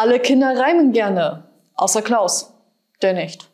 Alle Kinder reimen gerne, außer Klaus. Der nicht.